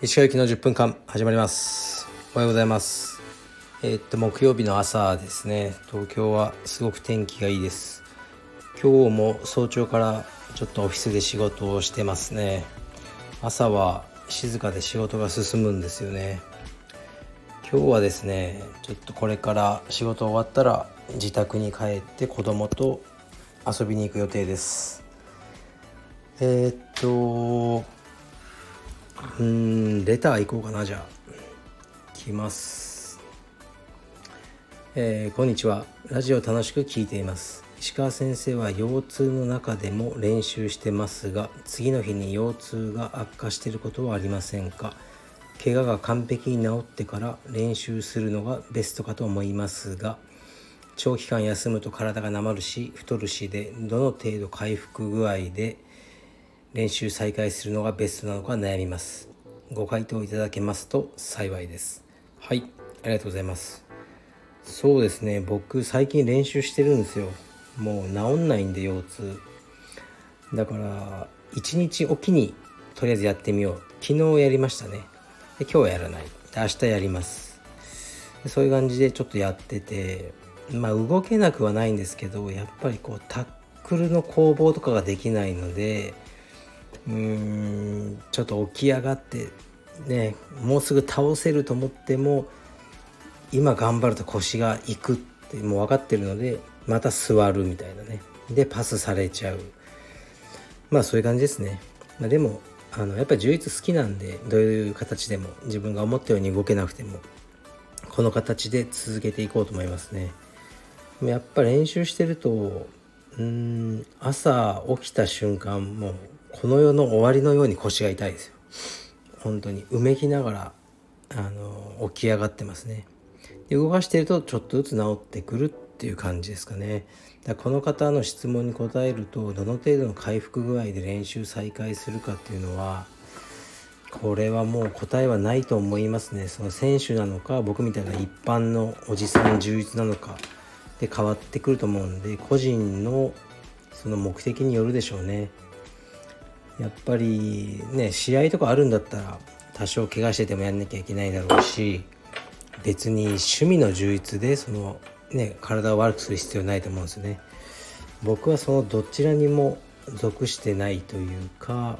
石川行きの10分間始まります。おはようございます。えー、っと木曜日の朝ですね。東京はすごく天気がいいです。今日も早朝からちょっとオフィスで仕事をしてますね。朝は静かで仕事が進むんですよね。今日はですねちょっとこれから仕事終わったら自宅に帰って子供と遊びに行く予定です。えー、っとうんレター行こうかなじゃあ。来ます。えー、こんにちは。ラジオ楽しく聞いています。石川先生は腰痛の中でも練習してますが次の日に腰痛が悪化していることはありませんか？怪我が完璧に治ってから練習するのがベストかと思いますが長期間休むと体がなまるし太るしでどの程度回復具合で練習再開するのがベストなのか悩みます。ご回答いただけますと幸いです。はいありがとうございます。そうですね僕最近練習してるんですよ。もう治んないんで腰痛。だから1日おきにとりあえずやってみよう。昨日やりましたね。で今日はやらない。明日やります。そういう感じでちょっとやっててまあ動けなくはないんですけどやっぱりこうタックルの攻防とかができないのでうーんちょっと起き上がってねもうすぐ倒せると思っても今頑張ると腰がいくってもう分かってるのでまた座るみたいなね。でパスされちゃう。まあそういう感じですね、まあ、でもあのやっぱり充実好きなんでどういう形でも自分が思ったように動けなくてもこの形で続けていこうと思いますね。やっぱ練習してるとうん朝起きた瞬間もうこの世の終わりのように腰が痛いですよ。本当にうめきながらあの起き上がってますね。で動かしてるとちょっとずつ治ってくるっていう感じですかね。だこの方の質問に答えるとどの程度の回復具合で練習再開するかっていうのはこれはもう答えはないと思いますね。その選手なのか僕みたいな一般のおじさん充実なのかで変わってくると思うんで個人のその目的によるでしょうね。やっぱりね試合とかあるんだったら多少怪我しててもやんなきゃいけないだろうし別に趣味の充実でそのね体を悪くする必要ないと思うんですよね。僕はそのどちらにも属してないというか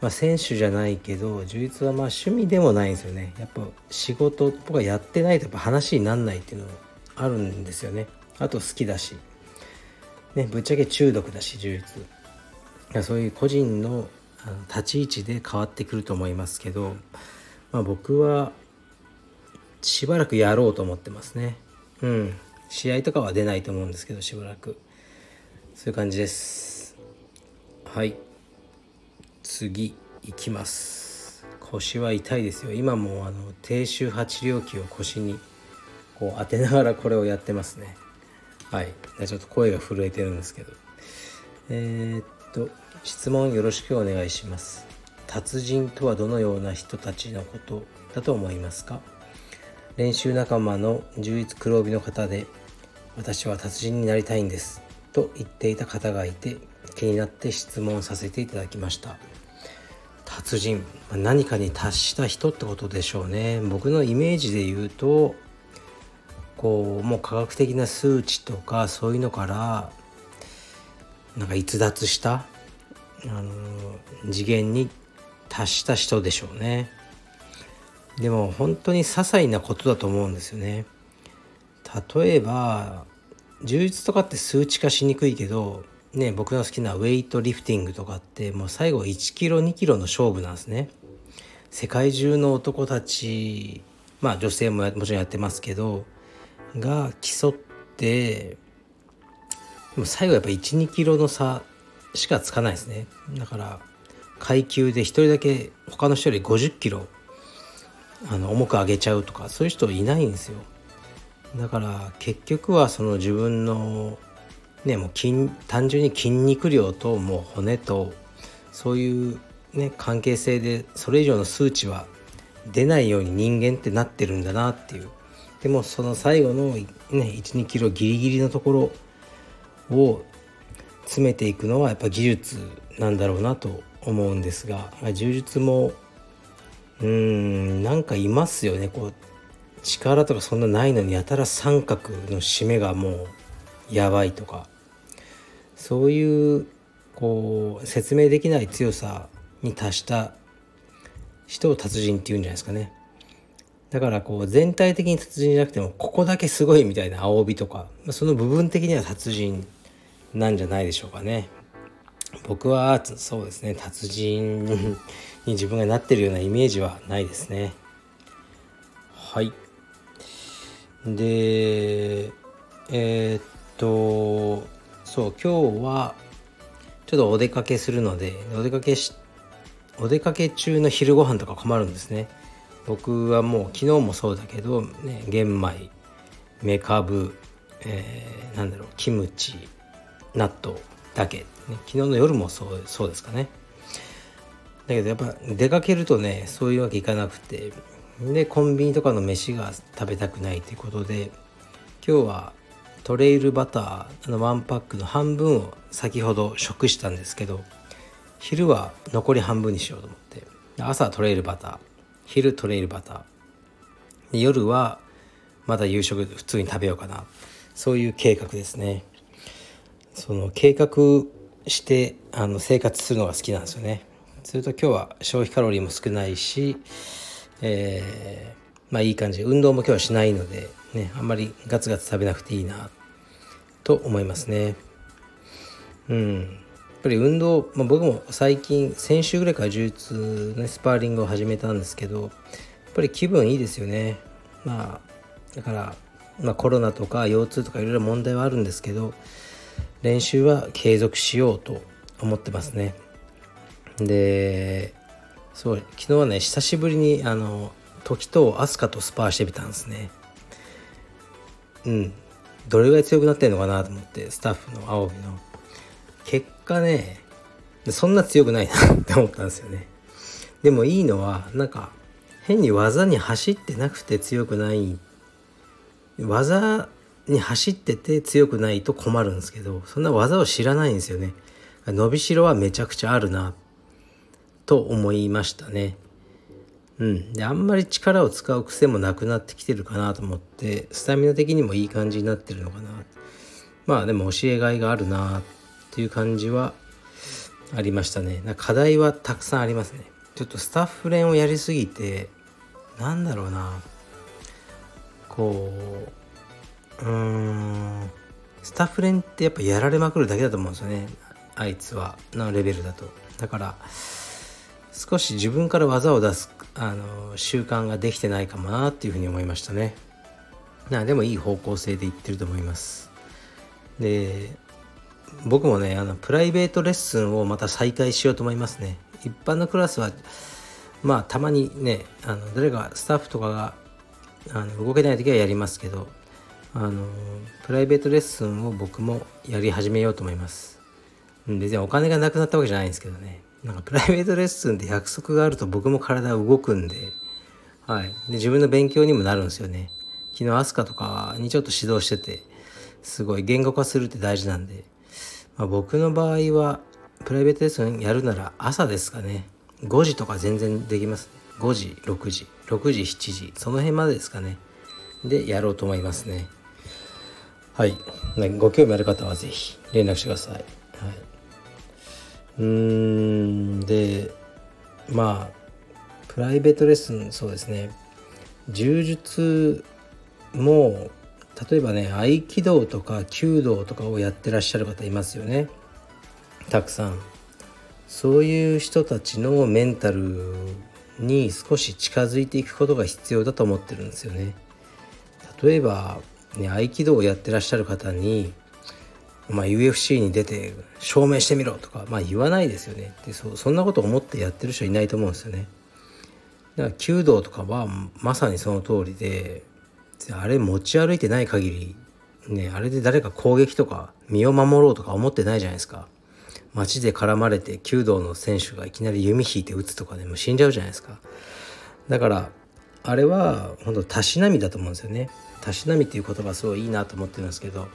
まあ、選手じゃないけど充実はまあ趣味でもないんですよね。やっぱ仕事とかやってないとやっぱ話になんないっていうのもあるんですよね。あと好きだし。ねぶっちゃけ中毒だし充実。そういう個人の立ち位置で変わってくると思いますけど、まあ、僕はしばらくやろうと思ってますね。うん。試合とかは出ないと思うんですけどしばらく。そういう感じです。はい。次いきます。腰は痛いですよ。今もあの低周波治療器を腰にこう当てながらこれをやってますね。はい。ちょっと声が震えてるんですけど。えー、っと質問よろしくお願いします。達人とはどのような人たちのことだと思いますか？練習仲間の充実黒帯の方で私は達人になりたいんですと言っていた方がいて気になって質問させていただきました。達人何かに達した人ってことでしょうね。僕のイメージで言うとこうもう科学的な数値とかそういうのからなんか逸脱したあの次元に達した人でしょうね。でも本当に些細なことだと思うんですよね。例えば充実とかって数値化しにくいけどね僕の好きなウェイトリフティングとかってもう最後1キロ2キロの勝負なんですね。世界中の男たちまあ女性ももちろんやってますけどが競っても最後やっぱ12キロの差しかつかないですね。だから階級で1人だけ他の人より50キロあの重く上げちゃうとかそういう人いないんですよ。だから結局はその自分のねもう筋単純に筋肉量ともう骨とそういうね関係性でそれ以上の数値は出ないように人間ってなってるんだなっていう。でもその最後のね12キロギリギリのところを詰めていくのはやっぱ技術なんだろうなと思うんですが柔術もうーんなんかいますよね。こう力とかそんなないのにやたら三角の締めがもうやばいとか。そういうこう説明できない強さに達した人を達人っていうんじゃないですかね。だからこう全体的に達人じゃなくてもここだけすごいみたいな青帯とかその部分的には達人なんじゃないでしょうかね。僕はそうですね達人。に自分がなってるようなイメージはないですね。はい。でえー、っとそう今日はちょっとお出かけするのでお出かけしお出かけ中の昼ご飯とか困るんですね。僕はもう昨日もそうだけど、ね、玄米めかぶ、えー、なんだろうキムチ納豆だけ、ね、昨日の夜もそうそうですかね。だけどやっぱ出かけるとねそういうわけいかなくてでコンビニとかの飯が食べたくないということで今日はトレイルバターのワンパックの半分を先ほど食したんですけど昼は残り半分にしようと思って朝トレイルバター昼トレイルバター夜はまだ夕食普通に食べようかなそういう計画ですね。その計画してあの生活するのが好きなんですよね。すると今日は消費カロリーも少ないし、えー、まあいい感じ運動も今日はしないのでねあんまりガツガツ食べなくていいなと思いますね。うん。やっぱり運動、まあ、僕も最近先週ぐらいから充実ねスパーリングを始めたんですけどやっぱり気分いいですよね。まあだから、まあ、コロナとか腰痛とかいろいろ問題はあるんですけど練習は継続しようと思ってますね。でそう昨日はね久しぶりにあの時と飛鳥とスパーしてみたんですね。うん。どれぐらい強くなってんのかなと思ってスタッフの青帯の。結果ねそんな強くないなって思ったんですよね。でもいいのはなんか変に技に走ってなくて強くない技に走ってて強くないと困るんですけどそんな技を知らないんですよね。伸びしろはめちゃくちゃあるな。と思いましたね。うん。であんまり力を使う癖もなくなってきてるかなと思ってスタミナ的にもいい感じになってるのかな。まあでも教えがいがあるなっていう感じはありましたね。課題はたくさんありますね。ちょっとスタッフ練をやりすぎてなんだろうな。こううーん。スタッフ練ってやっぱやられまくるだけだと思うんですよね。あいつは。のレベルだと。だから少し自分から技を出すあの習慣ができてないかもなっていうふうに思いましたね。なでもいい方向性でいってると思います。で僕もねあのプライベートレッスンをまた再開しようと思いますね。一般のクラスはまあたまにねあの誰かスタッフとかがあの動けない時はやりますけどあのプライベートレッスンを僕もやり始めようと思います。別にお金がなくなったわけじゃないんですけどね。なんかプライベートレッスンで約束があると僕も体動くんで,、はい、で自分の勉強にもなるんですよね。昨日飛鳥とかにちょっと指導しててすごい言語化するって大事なんで、まあ、僕の場合はプライベートレッスンやるなら朝ですかね。5時とか全然できます、5時6時6時7時その辺までですかね。でやろうと思いますね。はい。ご興味ある方はぜひ連絡してください。はい、うーん、で、まあ、プライベートレッスン、そうですね。柔術も、例えばね、合気道とか弓道とかをやってらっしゃる方いますよね。たくさん。そういう人たちのメンタルに少し近づいていくことが必要だと思ってるんですよね。例えばね、合気道をやってらっしゃる方に、まあ、UFC に出て証明してみろとか、まあ、言わないですよね。でそそんなこと思ってやってる人いないと思うんですよね。だから弓道とかはまさにその通りであれ持ち歩いてない限りねあれで誰か攻撃とか身を守ろうとか思ってないじゃないですか。街で絡まれて弓道の選手がいきなり弓引いて撃つとかねもう死んじゃうじゃないですか。だからあれは本当たしなみだと思うんですよね。たしなみっていう言葉すごいいいなと思ってるんですけど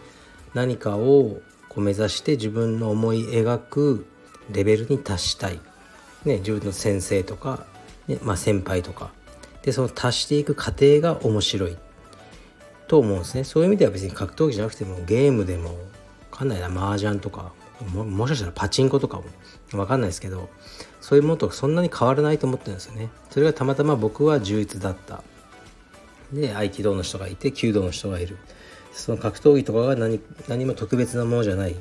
何かをこう目指して自分の思い描くレベルに達したい、ね、自分の先生とか、ねまあ、先輩とか。でその達していく過程が面白い。と思うんですね。そういう意味では別に格闘技じゃなくてもゲームでもかんないな麻雀とかももしかしたらパチンコとかも分かんないですけどそういうものとそんなに変わらないと思ってるんですよね。それがたまたま僕は充実だった。で合気道の人がいて弓道の人がいる。その格闘技とかが何何も特別なものじゃない。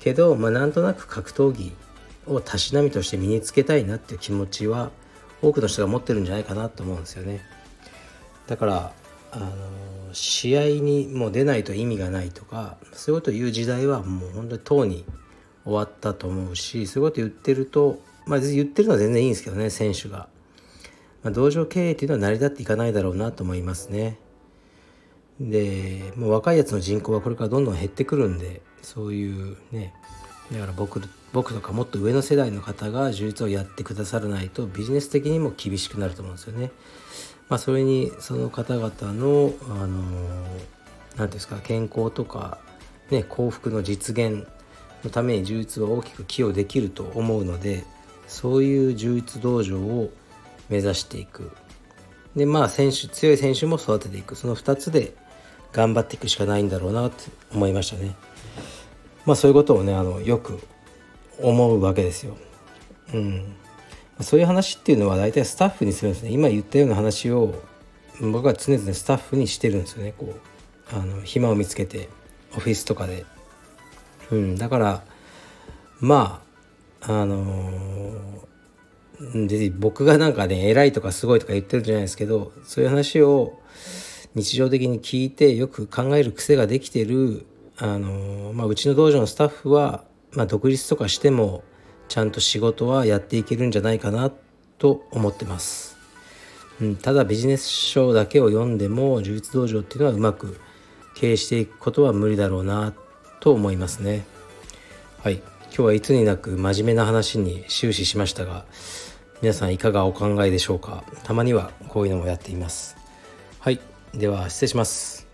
けど、まあ、なんとなく格闘技をたしなみとして身につけたいなっていう気持ちは多くの人が持ってるんじゃないかなと思うんですよね。だからあの試合にもう出ないと意味がないとかそういうことを言う時代はもう本当にとうに終わったと思うしそういうこと言ってるとまあ言ってるのは全然いいんですけどね選手が、まあ、道場経営っていうのは成り立っていかないだろうなと思いますね。でもう若いやつの人口はこれからどんどん減ってくるんでそういうねだから僕僕とかもっと上の世代の方が充実をやってくださらないとビジネス的にも厳しくなると思うんですよね。まあ、それにその方々のあの何て言うんですか健康とか、ね、幸福の実現のために充実は大きく寄与できると思うのでそういう充実道場を目指していくでまあ選手強い選手も育てていくその2つで頑張っていくしかないんだろうなって思いましたね。まあそういうことをねあのよく思うわけですよ。うん、そういう話っていうのは大体スタッフにするんですね。今言ったような話を僕は常々スタッフにしてるんですよね。こうあの暇を見つけてオフィスとかで、うん、だからまああのー、で僕がなんかね偉いとかすごいとか言ってるんじゃないですけどそういう話を日常的に聞いてよく考える癖ができてるあの、まあ、うちの道場のスタッフは、まあ、独立とかしてもちゃんと仕事はやっていけるんじゃないかなと思ってます。うん、ただビジネス書だけを読んでも充実道場っていうのはうまく経営していくことは無理だろうなと思いますね。はい。今日はいつになく真面目な話に終始しましたが皆さんいかがお考えでしょうかたまにはこういうのもやっています。はい。では失礼します。